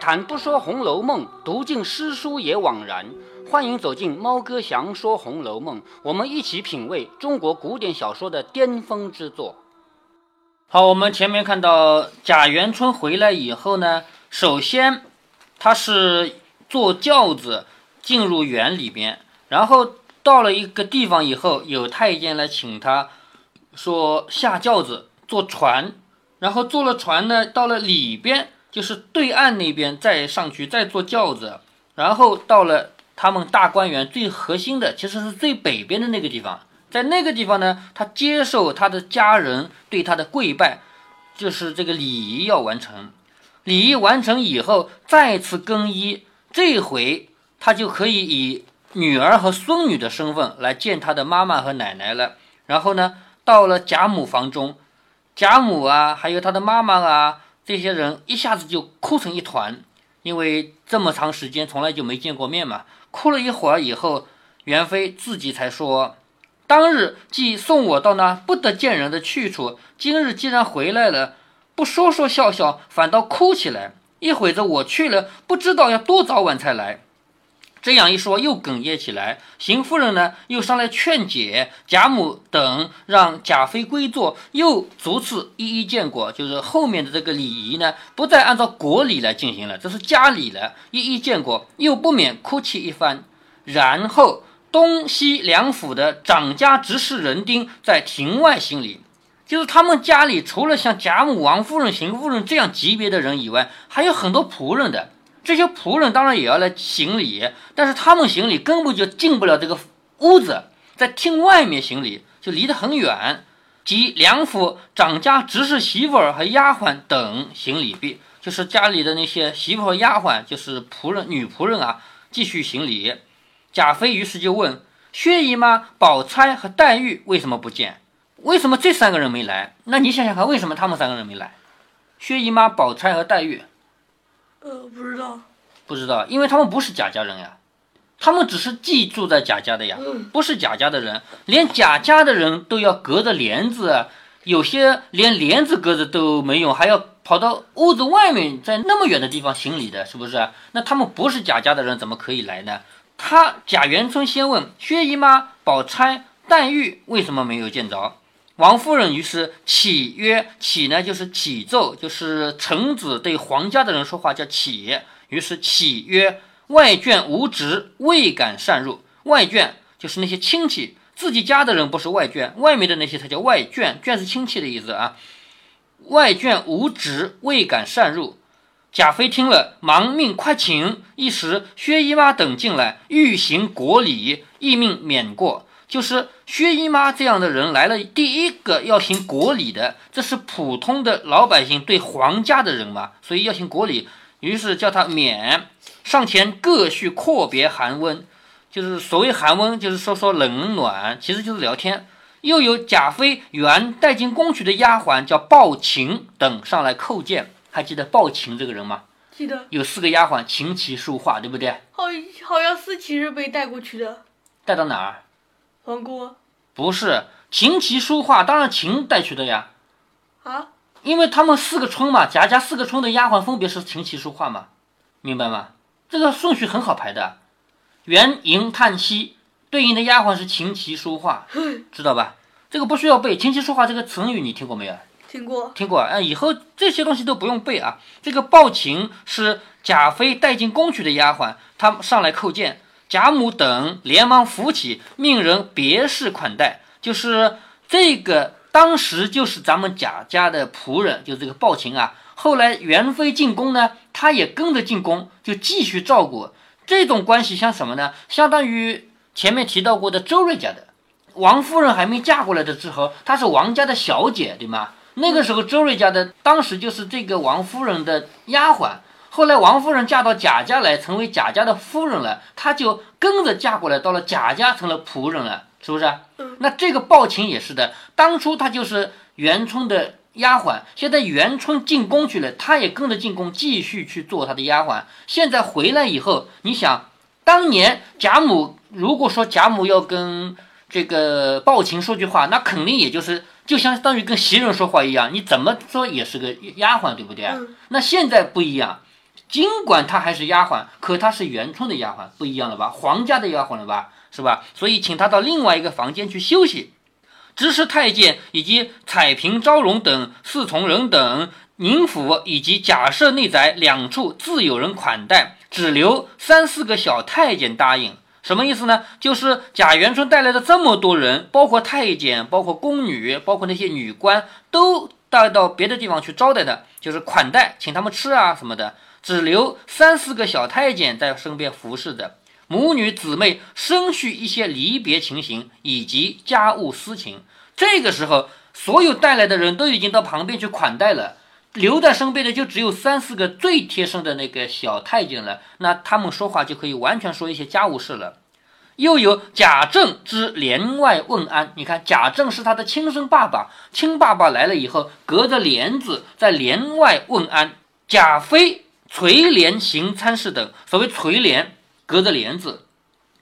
谈不说《红楼梦》，读尽诗书也枉然。欢迎走进猫哥祥说《红楼梦》，我们一起品味中国古典小说的巅峰之作。好，我们前面看到贾元春回来以后呢，首先他是坐轿子进入园里边，然后到了一个地方以后，有太监来请他，说下轿子坐船，然后坐了船呢，到了里边。就是对岸那边再上去，再坐轿子，然后到了他们大观园最核心的，其实是最北边的那个地方。在那个地方呢，他接受他的家人对他的跪拜，就是这个礼仪要完成。礼仪完成以后，再次更衣，这回他就可以以女儿和孙女的身份来见他的妈妈和奶奶了。然后呢，到了贾母房中，贾母啊，还有他的妈妈啊。这些人一下子就哭成一团，因为这么长时间从来就没见过面嘛。哭了一会儿以后，元妃自己才说：“当日既送我到那不得见人的去处，今日既然回来了，不说说笑笑，反倒哭起来。一会子我去了，不知道要多早晚才来。”这样一说，又哽咽起来。邢夫人呢，又上来劝解贾母等，让贾妃归坐，又逐次一一见过。就是后面的这个礼仪呢，不再按照国礼来进行了，这是家礼了。一一见过，又不免哭泣一番。然后东西两府的掌家执事人丁在庭外行礼，就是他们家里除了像贾母、王夫人、邢夫人这样级别的人以外，还有很多仆人的。这些仆人当然也要来行礼，但是他们行礼根本就进不了这个屋子，在厅外面行礼就离得很远。即两府掌家、执事媳妇儿和丫鬟等行礼毕，就是家里的那些媳妇和丫鬟，就是仆人、女仆人啊，继续行礼。贾妃于是就问薛姨妈、宝钗和黛玉为什么不见？为什么这三个人没来？那你想想看，为什么他们三个人没来？薛姨妈、宝钗和黛玉。呃，不知道，不知道，因为他们不是贾家人呀，他们只是寄住在贾家的呀，不是贾家的人，连贾家的人都要隔着帘子，有些连帘子隔着都没用，还要跑到屋子外面，在那么远的地方行礼的，是不是？那他们不是贾家的人，怎么可以来呢？他贾元春先问薛姨妈、宝钗、黛玉为什么没有见着。王夫人于是启曰：“启呢，就是启奏，就是臣子对皇家的人说话叫启。于是启曰：外眷无职，未敢擅入。外眷就是那些亲戚，自己家的人不是外眷，外面的那些才叫外眷。眷是亲戚的意思啊。外眷无职，未敢擅入。贾妃听了，忙命快请。一时薛姨妈等进来，欲行国礼，亦命免过。”就是薛姨妈这样的人来了，第一个要行国礼的，这是普通的老百姓对皇家的人嘛，所以要行国礼。于是叫他免上前各叙阔别寒温，就是所谓寒温，就是说说冷暖，其实就是聊天。又有贾妃原带进宫去的丫鬟叫鲍琴等上来叩见，还记得鲍琴这个人吗？记得。有四个丫鬟琴棋书画，对不对？好，好像思琪是被带过去的。带到哪儿？皇姑不是琴棋书画，当然琴带去的呀。啊，因为他们四个春嘛，贾家四个春的丫鬟分别是琴棋书画嘛，明白吗？这个顺序很好排的。元迎叹息对应的丫鬟是琴棋书画，知道吧？这个不需要背。琴棋书画这个成语你听过没有？听过，听过。嗯，以后这些东西都不用背啊。这个抱琴是贾妃带进宫去的丫鬟，她上来叩见。贾母等连忙扶起，命人别事款待。就是这个，当时就是咱们贾家的仆人，就这个鲍琴啊。后来元妃进宫呢，他也跟着进宫，就继续照顾。这种关系像什么呢？相当于前面提到过的周瑞家的王夫人还没嫁过来的时候，她是王家的小姐，对吗？那个时候周瑞家的当时就是这个王夫人的丫鬟。后来王夫人嫁到贾家来，成为贾家的夫人了，她就跟着嫁过来，到了贾家成了仆人了，是不是？那这个鲍琴也是的，当初她就是元春的丫鬟，现在元春进宫去了，她也跟着进宫，继续去做她的丫鬟。现在回来以后，你想，当年贾母如果说贾母要跟这个鲍琴说句话，那肯定也就是就相当于跟袭人说话一样，你怎么说也是个丫鬟，对不对？那现在不一样。尽管她还是丫鬟，可她是元春的丫鬟，不一样了吧？皇家的丫鬟了吧？是吧？所以请她到另外一个房间去休息。知识太监以及彩屏昭容等侍从人等，宁府以及贾赦内宅两处自有人款待，只留三四个小太监答应。什么意思呢？就是贾元春带来的这么多人，包括太监，包括宫女，包括那些女官，都带到别的地方去招待的，就是款待，请他们吃啊什么的。只留三四个小太监在身边服侍着。母女姊妹生叙一些离别情形以及家务私情。这个时候，所有带来的人都已经到旁边去款待了，留在身边的就只有三四个最贴身的那个小太监了。那他们说话就可以完全说一些家务事了。又有贾政之帘外问安，你看贾政是他的亲生爸爸，亲爸爸来了以后，隔着帘子在帘外问安。贾妃垂帘行参事等，所谓垂帘。隔着帘子，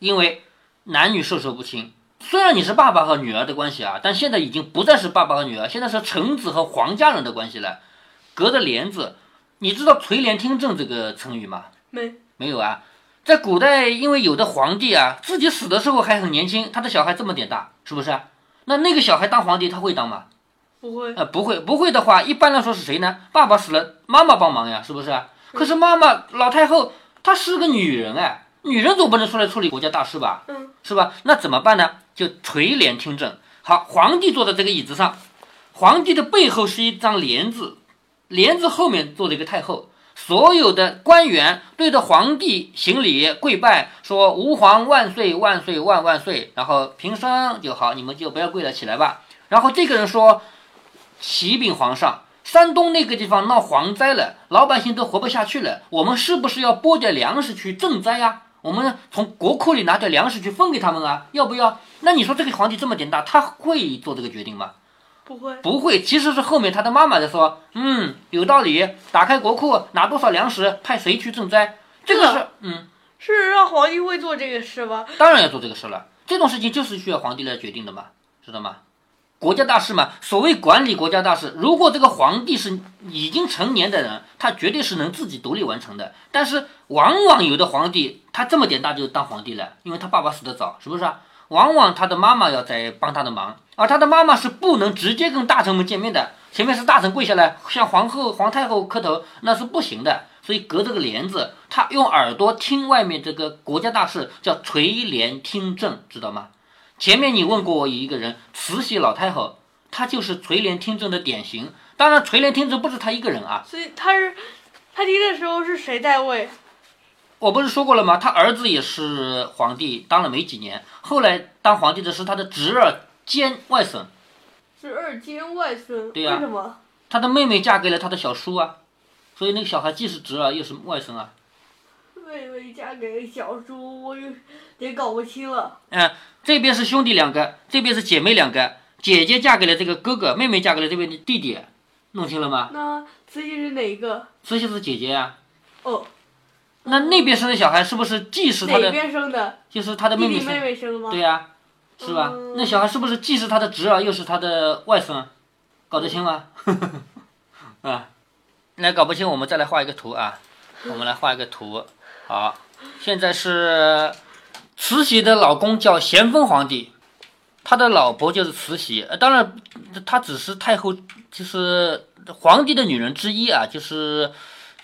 因为男女授受不亲。虽然你是爸爸和女儿的关系啊，但现在已经不再是爸爸和女儿，现在是臣子和皇家人的关系了。隔着帘子，你知道垂帘听政这个成语吗？没，没有啊。在古代，因为有的皇帝啊，自己死的时候还很年轻，他的小孩这么点大，是不是？那那个小孩当皇帝，他会当吗？不会。呃，不会，不会的话，一般来说是谁呢？爸爸死了，妈妈帮忙呀，是不是？可是妈妈老太后她是个女人哎。女人总不能出来处理国家大事吧？嗯，是吧？那怎么办呢？就垂帘听政。好，皇帝坐在这个椅子上，皇帝的背后是一张帘子，帘子后面坐着一个太后。所有的官员对着皇帝行礼跪拜，说“吾皇万岁万岁万万岁”，然后平身就好，你们就不要跪了，起来吧。然后这个人说：“启禀皇上。”山东那个地方闹蝗灾了，老百姓都活不下去了，我们是不是要拨点粮食去赈灾呀？我们从国库里拿点粮食去分给他们啊？要不要？那你说这个皇帝这么点大，他会做这个决定吗？不会，不会。其实是后面他的妈妈在说，嗯，有道理，打开国库拿多少粮食，派谁去赈灾，这个是，嗯，是让皇帝会做这个事吗？当然要做这个事了，这种事情就是需要皇帝来决定的嘛，知道吗？国家大事嘛，所谓管理国家大事，如果这个皇帝是已经成年的人，他绝对是能自己独立完成的。但是往往有的皇帝，他这么点大就当皇帝了，因为他爸爸死得早，是不是啊？往往他的妈妈要在帮他的忙，而他的妈妈是不能直接跟大臣们见面的，前面是大臣跪下来向皇后、皇太后磕头，那是不行的。所以隔着个帘子，他用耳朵听外面这个国家大事，叫垂帘听政，知道吗？前面你问过我一个人，慈禧老太后，她就是垂帘听政的典型。当然，垂帘听政不是她一个人啊。所以她是，她听的时候是谁在位？我不是说过了吗？他儿子也是皇帝，当了没几年，后来当皇帝的是他的侄儿兼外甥。侄儿兼外甥？对呀。为什么？她的妹妹嫁给了他的小叔啊，所以那个小孩既是侄儿又是外甥啊。妹妹嫁给小叔，我有点搞不清了。嗯，这边是兄弟两个，这边是姐妹两个。姐姐嫁给了这个哥哥，妹妹嫁给了这边的弟弟，弄清了吗？那慈禧是哪一个？慈禧是姐姐呀。哦。那那边生的小孩是不是既是他的？哪边生的？就是他的妹妹生。妹妹生的吗？对呀，是吧？那小孩是不是既是他的侄儿，又是他的外孙？搞得清吗？啊，那搞不清，我们再来画一个图啊。我们来画一个图。好，现在是慈禧的老公叫咸丰皇帝，他的老婆就是慈禧。呃，当然，他只是太后，就是皇帝的女人之一啊。就是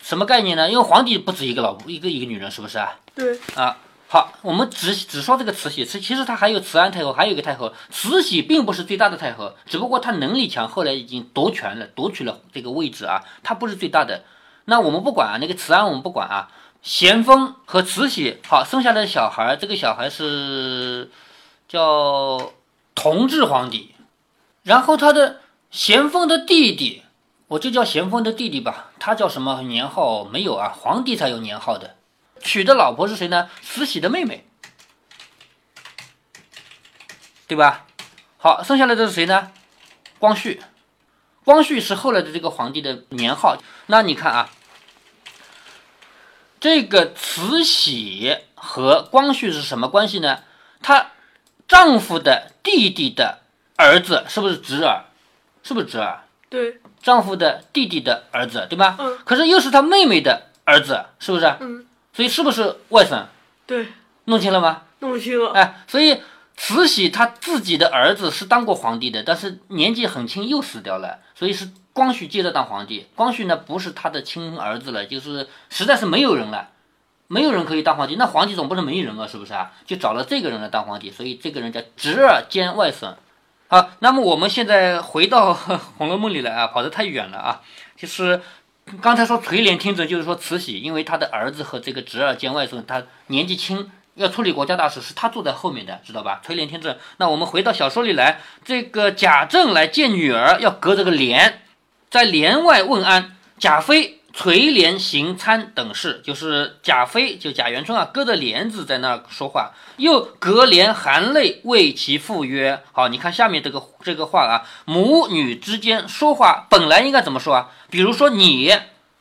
什么概念呢？因为皇帝不止一个老婆，一个一个女人，是不是啊？对。啊，好，我们只只说这个慈禧，慈其实她还有慈安太后，还有一个太后。慈禧并不是最大的太后，只不过她能力强，后来已经夺权了，夺取了这个位置啊。她不是最大的。那我们不管啊，那个慈安我们不管啊。咸丰和慈禧好生下来的小孩，这个小孩是叫同治皇帝，然后他的咸丰的弟弟，我就叫咸丰的弟弟吧，他叫什么年号没有啊？皇帝才有年号的，娶的老婆是谁呢？慈禧的妹妹，对吧？好，生下来的是谁呢？光绪，光绪是后来的这个皇帝的年号。那你看啊。这个慈禧和光绪是什么关系呢？她丈夫的弟弟的儿子是不是侄儿？是不是侄儿？对，丈夫的弟弟的儿子，对吧？嗯。可是又是她妹妹的儿。儿子，是不是？嗯，所以是不是外甥？对，弄清了吗？弄清了。哎，所以慈禧她自己的儿子是当过皇帝的，但是年纪很轻又死掉了，所以是光绪接着当皇帝。光绪呢不是他的亲儿子了，就是实在是没有人了，没有人可以当皇帝，那皇帝总不能没人啊，是不是啊？就找了这个人来当皇帝，所以这个人叫侄儿兼外甥。好，那么我们现在回到 《红楼梦》里来啊，跑得太远了啊，就是刚才说垂帘听政，就是说慈禧，因为她的儿子和这个侄儿兼外孙，他年纪轻，要处理国家大事，是他坐在后面的，知道吧？垂帘听政。那我们回到小说里来，这个贾政来见女儿，要隔着个帘，在帘外问安。贾妃垂帘行参等事，就是贾妃就贾元春啊，隔着帘子在那说话，又隔帘含泪为其赴约：“好，你看下面这个这个话啊，母女之间说话本来应该怎么说啊？比如说你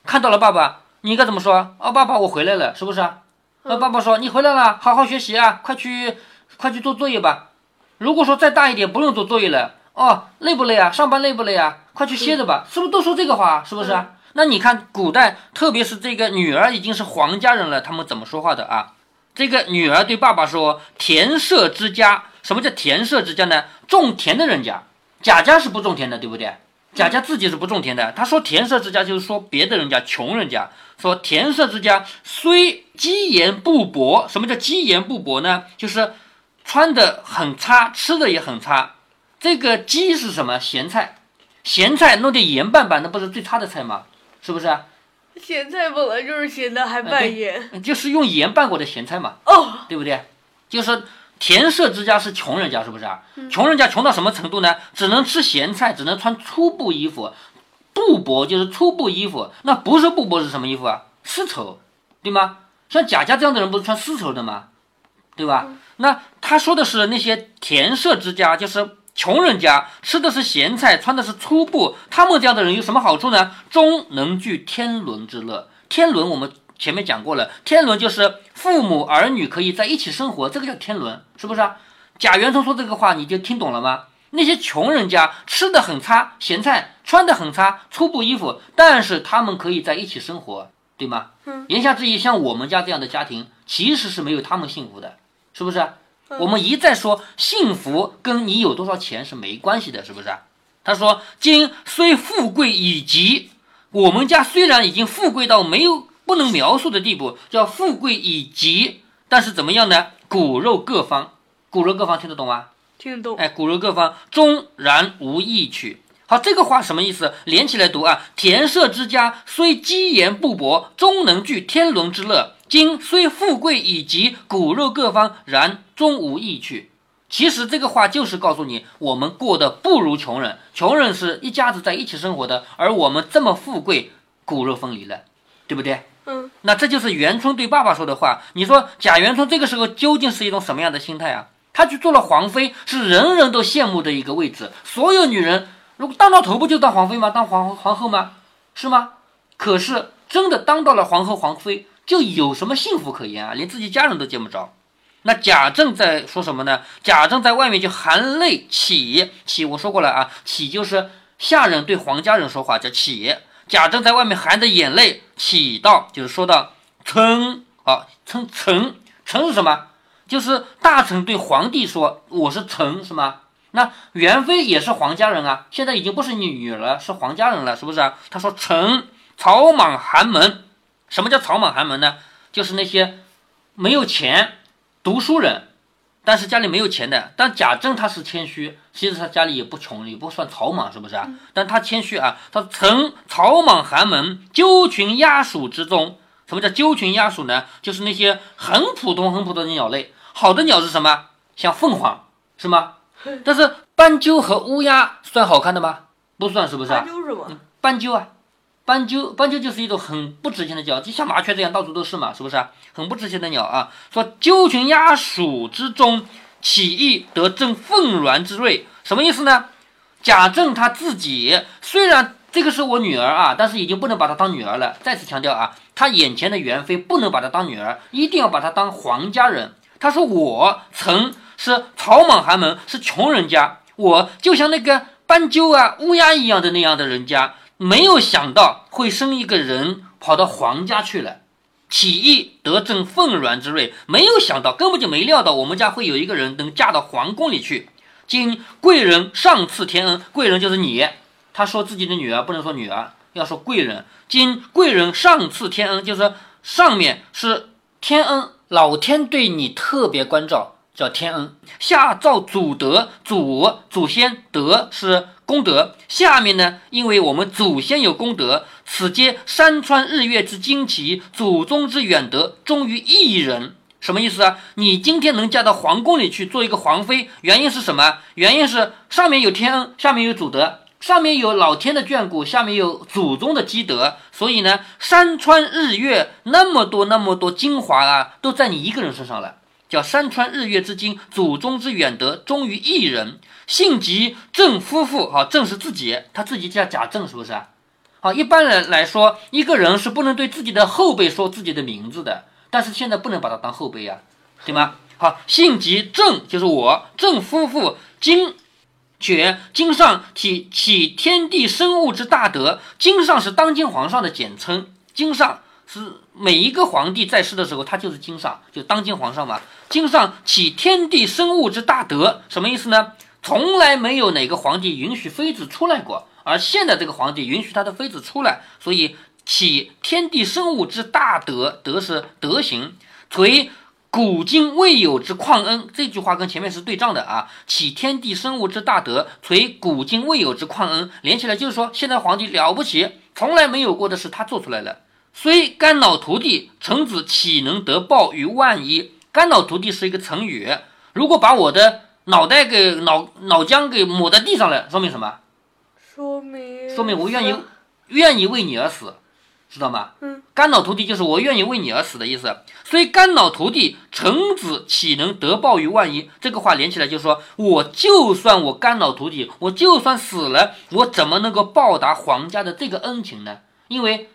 看到了爸爸，你应该怎么说？哦，爸爸，我回来了，是不是啊？那爸爸说你回来了，好好学习啊，快去快去做作业吧。如果说再大一点，不用做作业了，哦，累不累啊？上班累不累啊？快去歇着吧，是不是都说这个话？是不是啊？那你看古代，特别是这个女儿已经是皇家人了，他们怎么说话的啊？这个女儿对爸爸说：“田舍之家，什么叫田舍之家呢？种田的人家，贾家是不种田的，对不对？贾家自己是不种田的。他说田舍之家，就是说别的人家穷人家。说田舍之家虽积言不薄，什么叫积言不薄呢？就是穿的很差，吃的也很差。这个积是什么？咸菜，咸菜弄点盐拌拌，那不是最差的菜吗？是不是啊？咸菜本来就是咸的，还拌盐。就是用盐拌过的咸菜嘛，哦，对不对？就是田舍之家是穷人家，是不是啊？穷人家穷到什么程度呢？只能吃咸菜，只能穿粗布衣服，布帛就是粗布衣服。那不是布帛是什么衣服啊？丝绸，对吗？像贾家这样的人不是穿丝绸的吗？对吧？那他说的是那些田舍之家，就是穷人家吃的是咸菜，穿的是粗布，他们这样的人有什么好处呢？终能具天伦之乐。天伦我们前面讲过了，天伦就是父母儿女可以在一起生活，这个叫天伦，是不是啊？贾元春说这个话你就听懂了吗？那些穷人家吃的很差，咸菜穿的很差，粗布衣服，但是他们可以在一起生活，对吗？嗯。言下之意，像我们家这样的家庭，其实是没有他们幸福的，是不是？我们一再说幸福跟你有多少钱是没关系的，是不是？他说：“今虽富贵已极，我们家虽然已经富贵到没有不能描述的地步，叫富贵已极，但是怎么样呢？骨肉各方，骨肉各方听得懂吗？听得懂。哎，骨肉各方，终然无益取。好，这个话什么意思？连起来读啊！田舍之家虽积言不薄，终能聚天伦之乐。今虽富贵已极，骨肉各方，然终无益去。其实这个话就是告诉你，我们过得不如穷人。穷人是一家子在一起生活的，而我们这么富贵，骨肉分离了，对不对？嗯，那这就是元春对爸爸说的话。你说贾元春这个时候究竟是一种什么样的心态啊？他去做了皇妃，是人人都羡慕的一个位置。所有女人如果当到头，不就当皇妃吗？当皇皇后吗？是吗？可是真的当到了皇后、皇妃，就有什么幸福可言啊？连自己家人都见不着。那贾政在说什么呢？贾政在外面就含泪起起，我说过了啊，起就是下人对皇家人说话叫起。贾政在外面含着眼泪起到，就是说到臣啊，称臣，臣是什么？就是大臣对皇帝说我是臣，是吗？那元妃也是皇家人啊，现在已经不是你女儿了，是皇家人了，是不是啊？他说臣草莽寒门，什么叫草莽寒门呢？就是那些没有钱。读书人，但是家里没有钱的。但贾政他是谦虚，其实他家里也不穷，也不算草莽，是不是啊？但他谦虚啊，他曾草莽寒门，鸠群鸦属之中。什么叫鸠群鸦属呢？就是那些很普通、很普通的鸟类。好的鸟是什么？像凤凰，是吗？但是斑鸠和乌鸦算好看的吗？不算，是不是？斑鸠是吗？斑鸠啊。斑鸠，斑鸠就是一种很不值钱的鸟，就像麻雀这样到处都是嘛，是不是？很不值钱的鸟啊。说鸠群鸦属之中，起义得正凤鸾之瑞，什么意思呢？贾政他自己虽然这个是我女儿啊，但是已经不能把她当女儿了。再次强调啊，他眼前的元妃不能把她当女儿，一定要把她当皇家人。他说我曾是草莽寒门，是穷人家，我就像那个斑鸠啊、乌鸦一样的那样的人家。没有想到会生一个人跑到皇家去了，起义得正凤鸾之瑞，没有想到，根本就没料到我们家会有一个人能嫁到皇宫里去。今贵人上赐天恩，贵人就是你。他说自己的女儿不能说女儿，要说贵人。今贵人上赐天恩，就是上面是天恩，老天对你特别关照，叫天恩。下造祖德，祖祖先德是功德。下面呢，因为我们祖先有功德，此皆山川日月之精奇，祖宗之远德，忠于一人。什么意思啊？你今天能嫁到皇宫里去做一个皇妃，原因是什么？原因是上面有天恩，下面有祖德。上面有老天的眷顾，下面有祖宗的积德，所以呢，山川日月那么多那么多精华啊，都在你一个人身上了。叫山川日月之精，祖宗之远德，忠于一人。姓吉正夫妇，好，正是自己，他自己叫贾正，是不是？好，一般人来说，一个人是不能对自己的后辈说自己的名字的，但是现在不能把他当后辈呀，对吗？好，姓吉正就是我正夫妇今。却经上体起天地生物之大德，经上是当今皇上的简称。经上是每一个皇帝在世的时候，他就是经上，就当今皇上嘛。经上起天地生物之大德，什么意思呢？从来没有哪个皇帝允许妃子出来过，而现在这个皇帝允许他的妃子出来，所以起天地生物之大德，德是德行，垂。古今未有之旷恩，这句话跟前面是对仗的啊。启天地生物之大德，垂古今未有之旷恩，连起来就是说，现在皇帝了不起，从来没有过的事他做出来了。虽肝脑涂地，臣子岂能得报于万一？肝脑涂地是一个成语，如果把我的脑袋给脑脑浆给抹在地上了，说明什么？说明说明我愿意愿意为你而死。知道吗？嗯，肝脑涂地就是我愿意为你而死的意思。所以肝脑涂地，臣子岂能得报于万一？这个话连起来就是说，我就算我肝脑涂地，我就算死了，我怎么能够报答皇家的这个恩情呢？因为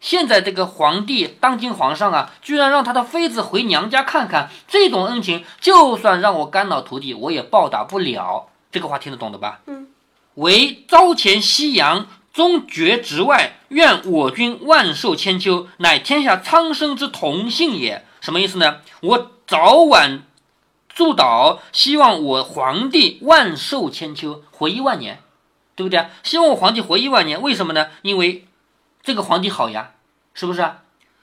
现在这个皇帝，当今皇上啊，居然让他的妃子回娘家看看，这种恩情，就算让我肝脑涂地，我也报答不了。这个话听得懂的吧？嗯，为朝前夕阳。终绝直外，愿我君万寿千秋，乃天下苍生之同姓也。什么意思呢？我早晚祝祷，希望我皇帝万寿千秋，活一万年，对不对？希望我皇帝活一万年，为什么呢？因为这个皇帝好呀，是不是？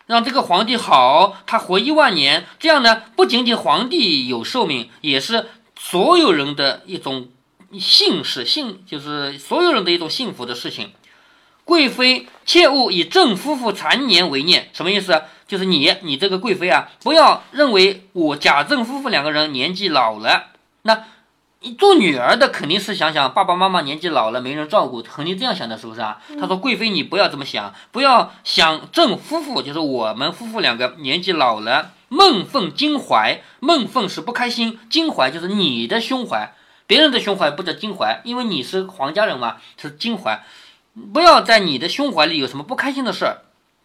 让这个皇帝好，他活一万年，这样呢，不仅仅皇帝有寿命，也是所有人的一种。幸事幸就是所有人的一种幸福的事情。贵妃切勿以正夫妇残年为念，什么意思？就是你你这个贵妃啊，不要认为我贾政夫妇两个人年纪老了，那做女儿的肯定是想想爸爸妈妈年纪老了没人照顾，肯定这样想的，是不是啊？他说贵妃你不要这么想，不要想正夫妇，就是我们夫妇两个年纪老了，梦凤襟怀，梦凤是不开心，襟怀就是你的胸怀。别人的胸怀不叫襟怀，因为你是皇家人嘛，是襟怀。不要在你的胸怀里有什么不开心的事儿，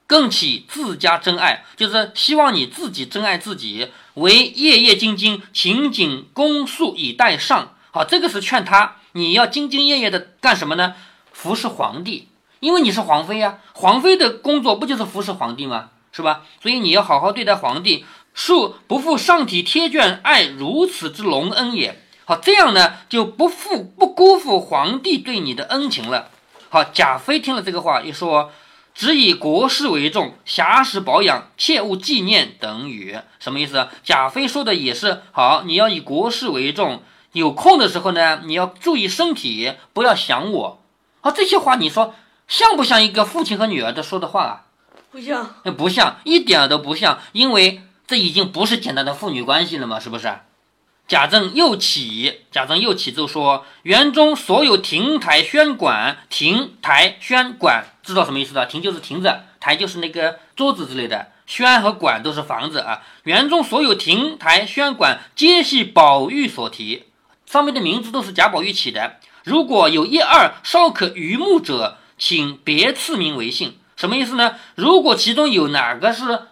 更起自家真爱，就是希望你自己真爱自己，为夜夜兢兢、勤谨恭肃以待上。好，这个是劝他，你要兢兢业业的干什么呢？服侍皇帝，因为你是皇妃呀，皇妃的工作不就是服侍皇帝吗？是吧？所以你要好好对待皇帝，恕不负上体贴眷爱如此之隆恩也。好，这样呢就不负不辜负皇帝对你的恩情了。好，贾妃听了这个话，又说：“只以国事为重，暇时保养，切勿纪念。”等语什么意思？贾妃说的也是好，你要以国事为重，有空的时候呢，你要注意身体，不要想我。啊，这些话你说像不像一个父亲和女儿的说的话啊？不像，不像，一点都不像，因为这已经不是简单的父女关系了嘛，是不是？贾政又起，贾政又起奏说：“园中所有亭台轩馆，亭台轩馆，知道什么意思？的？亭就是亭子，台就是那个桌子之类的，轩和馆都是房子啊。园中所有亭台轩馆，皆系宝玉所题，上面的名字都是贾宝玉起的。如果有一二稍可榆木者，请别赐名为姓。什么意思？呢？如果其中有哪个是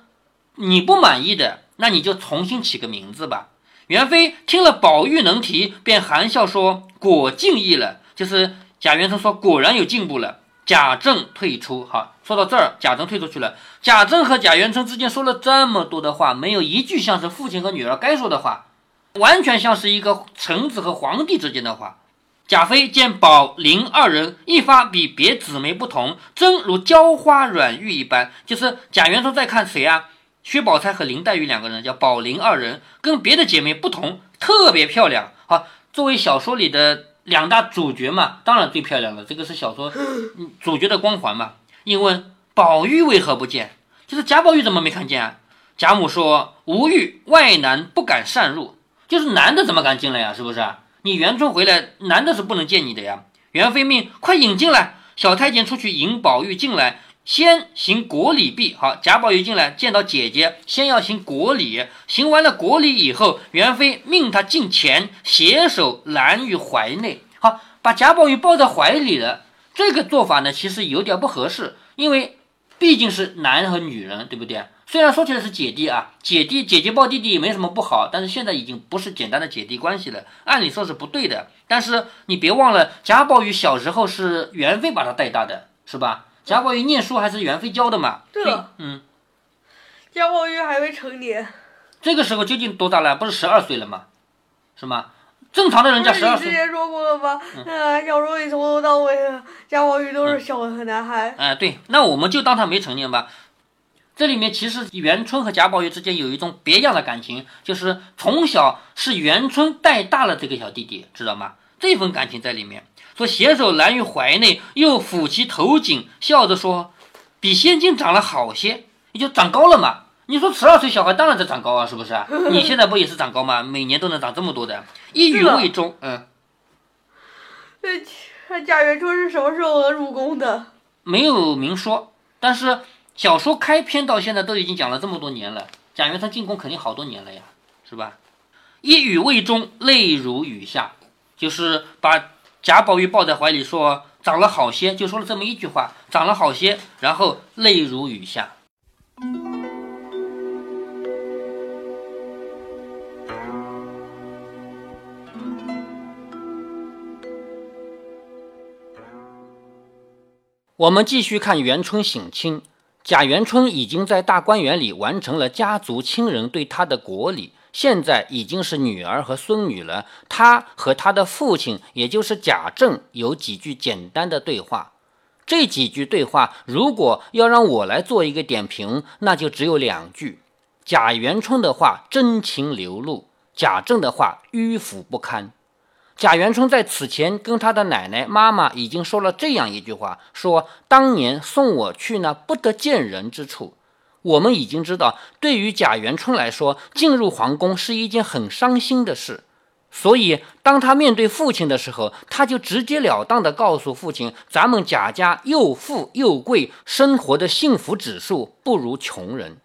你不满意的，那你就重新起个名字吧。”元妃听了宝玉能提，便含笑说：“果进意了。”就是贾元春说：“果然有进步了。”贾政退出。好，说到这儿，贾政退出去了。贾政和贾元春之间说了这么多的话，没有一句像是父亲和女儿该说的话，完全像是一个臣子和皇帝之间的话。贾妃见宝林二人一发比别姊妹不同，真如娇花软玉一般。就是贾元春在看谁啊？薛宝钗和林黛玉两个人，叫宝林二人，跟别的姐妹不同，特别漂亮。好，作为小说里的两大主角嘛，当然最漂亮了。这个是小说主角的光环嘛。应问宝玉为何不见？就是贾宝玉怎么没看见啊？贾母说：“无玉，外男不敢擅入。就是男的怎么敢进来呀？是不是？你元春回来，男的是不能见你的呀。”元妃命快引进来，小太监出去引宝玉进来。先行国礼毕，好，贾宝玉进来见到姐姐，先要行国礼，行完了国礼以后，元妃命他进前，携手揽于怀内，好，把贾宝玉抱在怀里了。这个做法呢，其实有点不合适，因为毕竟是男和女人，对不对？虽然说起来是姐弟啊，姐弟姐姐抱弟弟也没什么不好，但是现在已经不是简单的姐弟关系了，按理说是不对的。但是你别忘了，贾宝玉小时候是元妃把他带大的，是吧？贾宝玉念书还是元妃教的嘛？对了，嗯，贾宝玉还未成年，这个时候究竟多大了？不是十二岁了吗？是吗？正常的人家十二岁。你之前说过了吧？嗯，小说里从头到尾，贾宝玉都是小男孩。哎，对，那我们就当他没成年吧。这里面其实元春和贾宝玉之间有一种别样的感情，就是从小是元春带大了这个小弟弟，知道吗？这份感情在里面。说携手揽于怀内，又抚其头颈，笑着说：“比先前长了好些，也就长高了嘛。你说十二岁小孩当然在长高啊，是不是？你现在不也是长高吗？每年都能长这么多的。一语未终，嗯。那贾元春是什么时候入宫的？没有明说，但是小说开篇到现在都已经讲了这么多年了。贾元春进宫肯定好多年了呀，是吧？一语未终，泪如雨下，就是把。贾宝玉抱在怀里说：“长了好些。”就说了这么一句话：“长了好些。”然后泪如雨下。我们继续看元春省亲，贾元春已经在大观园里完成了家族亲人对他的国礼。现在已经是女儿和孙女了。他和他的父亲，也就是贾政，有几句简单的对话。这几句对话，如果要让我来做一个点评，那就只有两句：贾元春的话真情流露，贾政的话迂腐不堪。贾元春在此前跟他的奶奶、妈妈已经说了这样一句话：说当年送我去那不得见人之处。我们已经知道，对于贾元春来说，进入皇宫是一件很伤心的事。所以，当他面对父亲的时候，他就直截了当地告诉父亲：“咱们贾家又富又贵，生活的幸福指数不如穷人。”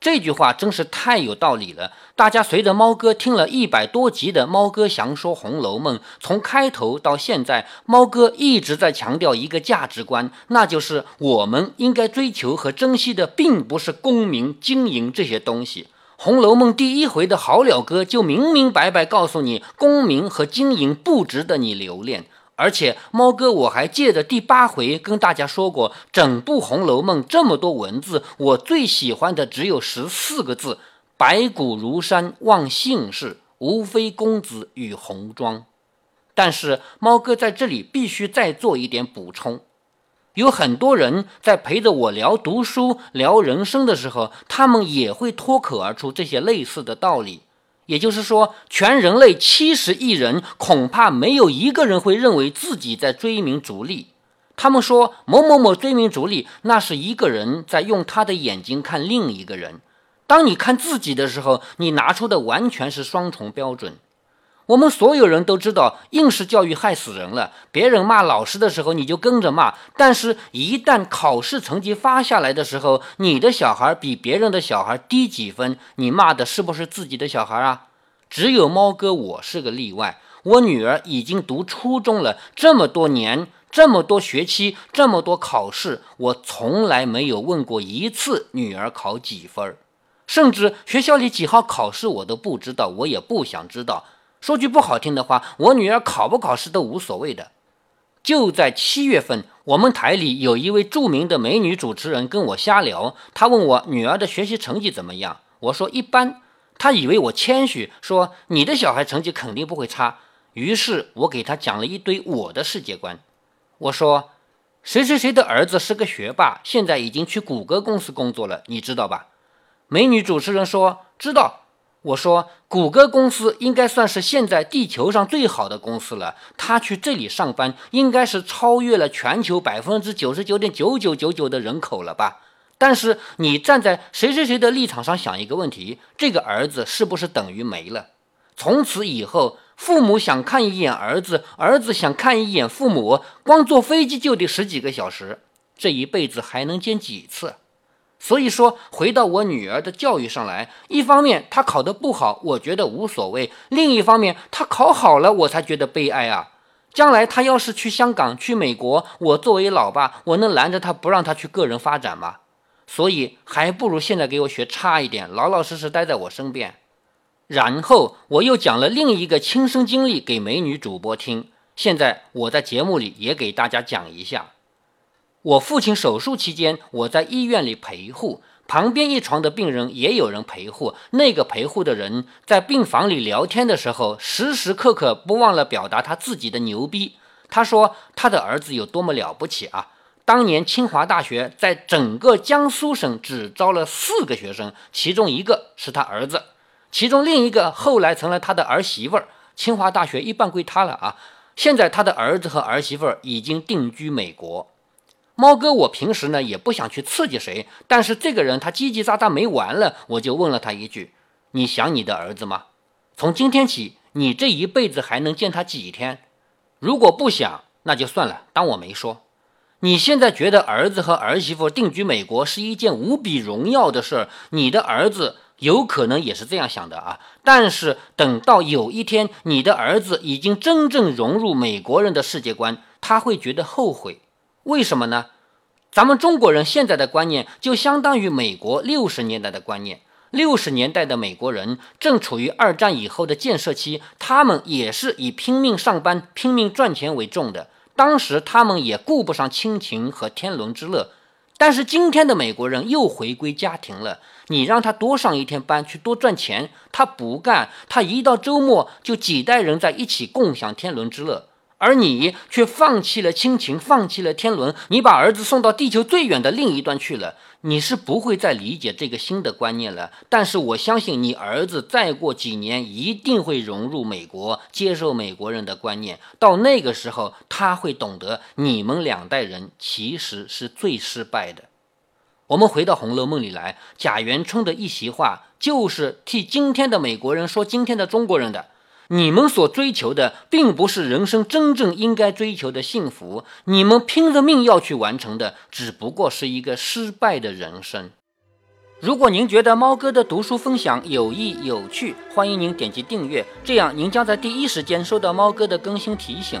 这句话真是太有道理了。大家随着猫哥听了一百多集的《猫哥详说红楼梦》，从开头到现在，猫哥一直在强调一个价值观，那就是我们应该追求和珍惜的，并不是功名、经营这些东西。《红楼梦》第一回的好了哥就明明白白告诉你，功名和经营不值得你留恋。而且，猫哥，我还借着第八回跟大家说过，整部《红楼梦》这么多文字，我最喜欢的只有十四个字：“白骨如山望姓氏，无非公子与红妆。”但是，猫哥在这里必须再做一点补充：有很多人在陪着我聊读书、聊人生的时候，他们也会脱口而出这些类似的道理。也就是说，全人类七十亿人，恐怕没有一个人会认为自己在追名逐利。他们说某某某追名逐利，那是一个人在用他的眼睛看另一个人。当你看自己的时候，你拿出的完全是双重标准。我们所有人都知道，应试教育害死人了。别人骂老师的时候，你就跟着骂；但是，一旦考试成绩发下来的时候，你的小孩比别人的小孩低几分，你骂的是不是自己的小孩啊？只有猫哥我是个例外。我女儿已经读初中了，这么多年，这么多学期，这么多考试，我从来没有问过一次女儿考几分，甚至学校里几号考试我都不知道，我也不想知道。说句不好听的话，我女儿考不考试都无所谓的。就在七月份，我们台里有一位著名的美女主持人跟我瞎聊，她问我女儿的学习成绩怎么样，我说一般。她以为我谦虚，说你的小孩成绩肯定不会差。于是我给她讲了一堆我的世界观。我说，谁谁谁的儿子是个学霸，现在已经去谷歌公司工作了，你知道吧？美女主持人说知道。我说，谷歌公司应该算是现在地球上最好的公司了。他去这里上班，应该是超越了全球百分之九十九点九九九九的人口了吧？但是你站在谁谁谁的立场上想一个问题：这个儿子是不是等于没了？从此以后，父母想看一眼儿子，儿子想看一眼父母，光坐飞机就得十几个小时，这一辈子还能见几次？所以说，回到我女儿的教育上来，一方面她考得不好，我觉得无所谓；另一方面，她考好了，我才觉得悲哀啊！将来她要是去香港、去美国，我作为老爸，我能拦着她不让她去个人发展吗？所以，还不如现在给我学差一点，老老实实待在我身边。然后，我又讲了另一个亲身经历给美女主播听，现在我在节目里也给大家讲一下。我父亲手术期间，我在医院里陪护，旁边一床的病人也有人陪护。那个陪护的人在病房里聊天的时候，时时刻刻不忘了表达他自己的牛逼。他说他的儿子有多么了不起啊！当年清华大学在整个江苏省只招了四个学生，其中一个是他儿子，其中另一个后来成了他的儿媳妇儿。清华大学一半归他了啊！现在他的儿子和儿媳妇儿已经定居美国。猫哥，我平时呢也不想去刺激谁，但是这个人他叽叽喳喳没完了，我就问了他一句：“你想你的儿子吗？从今天起，你这一辈子还能见他几天？如果不想，那就算了，当我没说。你现在觉得儿子和儿媳妇定居美国是一件无比荣耀的事儿，你的儿子有可能也是这样想的啊。但是等到有一天你的儿子已经真正融入美国人的世界观，他会觉得后悔。”为什么呢？咱们中国人现在的观念就相当于美国六十年代的观念。六十年代的美国人正处于二战以后的建设期，他们也是以拼命上班、拼命赚钱为重的。当时他们也顾不上亲情和天伦之乐。但是今天的美国人又回归家庭了，你让他多上一天班去多赚钱，他不干。他一到周末就几代人在一起共享天伦之乐。而你却放弃了亲情，放弃了天伦，你把儿子送到地球最远的另一端去了。你是不会再理解这个新的观念了。但是我相信你儿子再过几年一定会融入美国，接受美国人的观念。到那个时候，他会懂得你们两代人其实是最失败的。我们回到《红楼梦》里来，贾元春的一席话就是替今天的美国人说今天的中国人的。你们所追求的，并不是人生真正应该追求的幸福。你们拼着命要去完成的，只不过是一个失败的人生。如果您觉得猫哥的读书分享有益有趣，欢迎您点击订阅，这样您将在第一时间收到猫哥的更新提醒。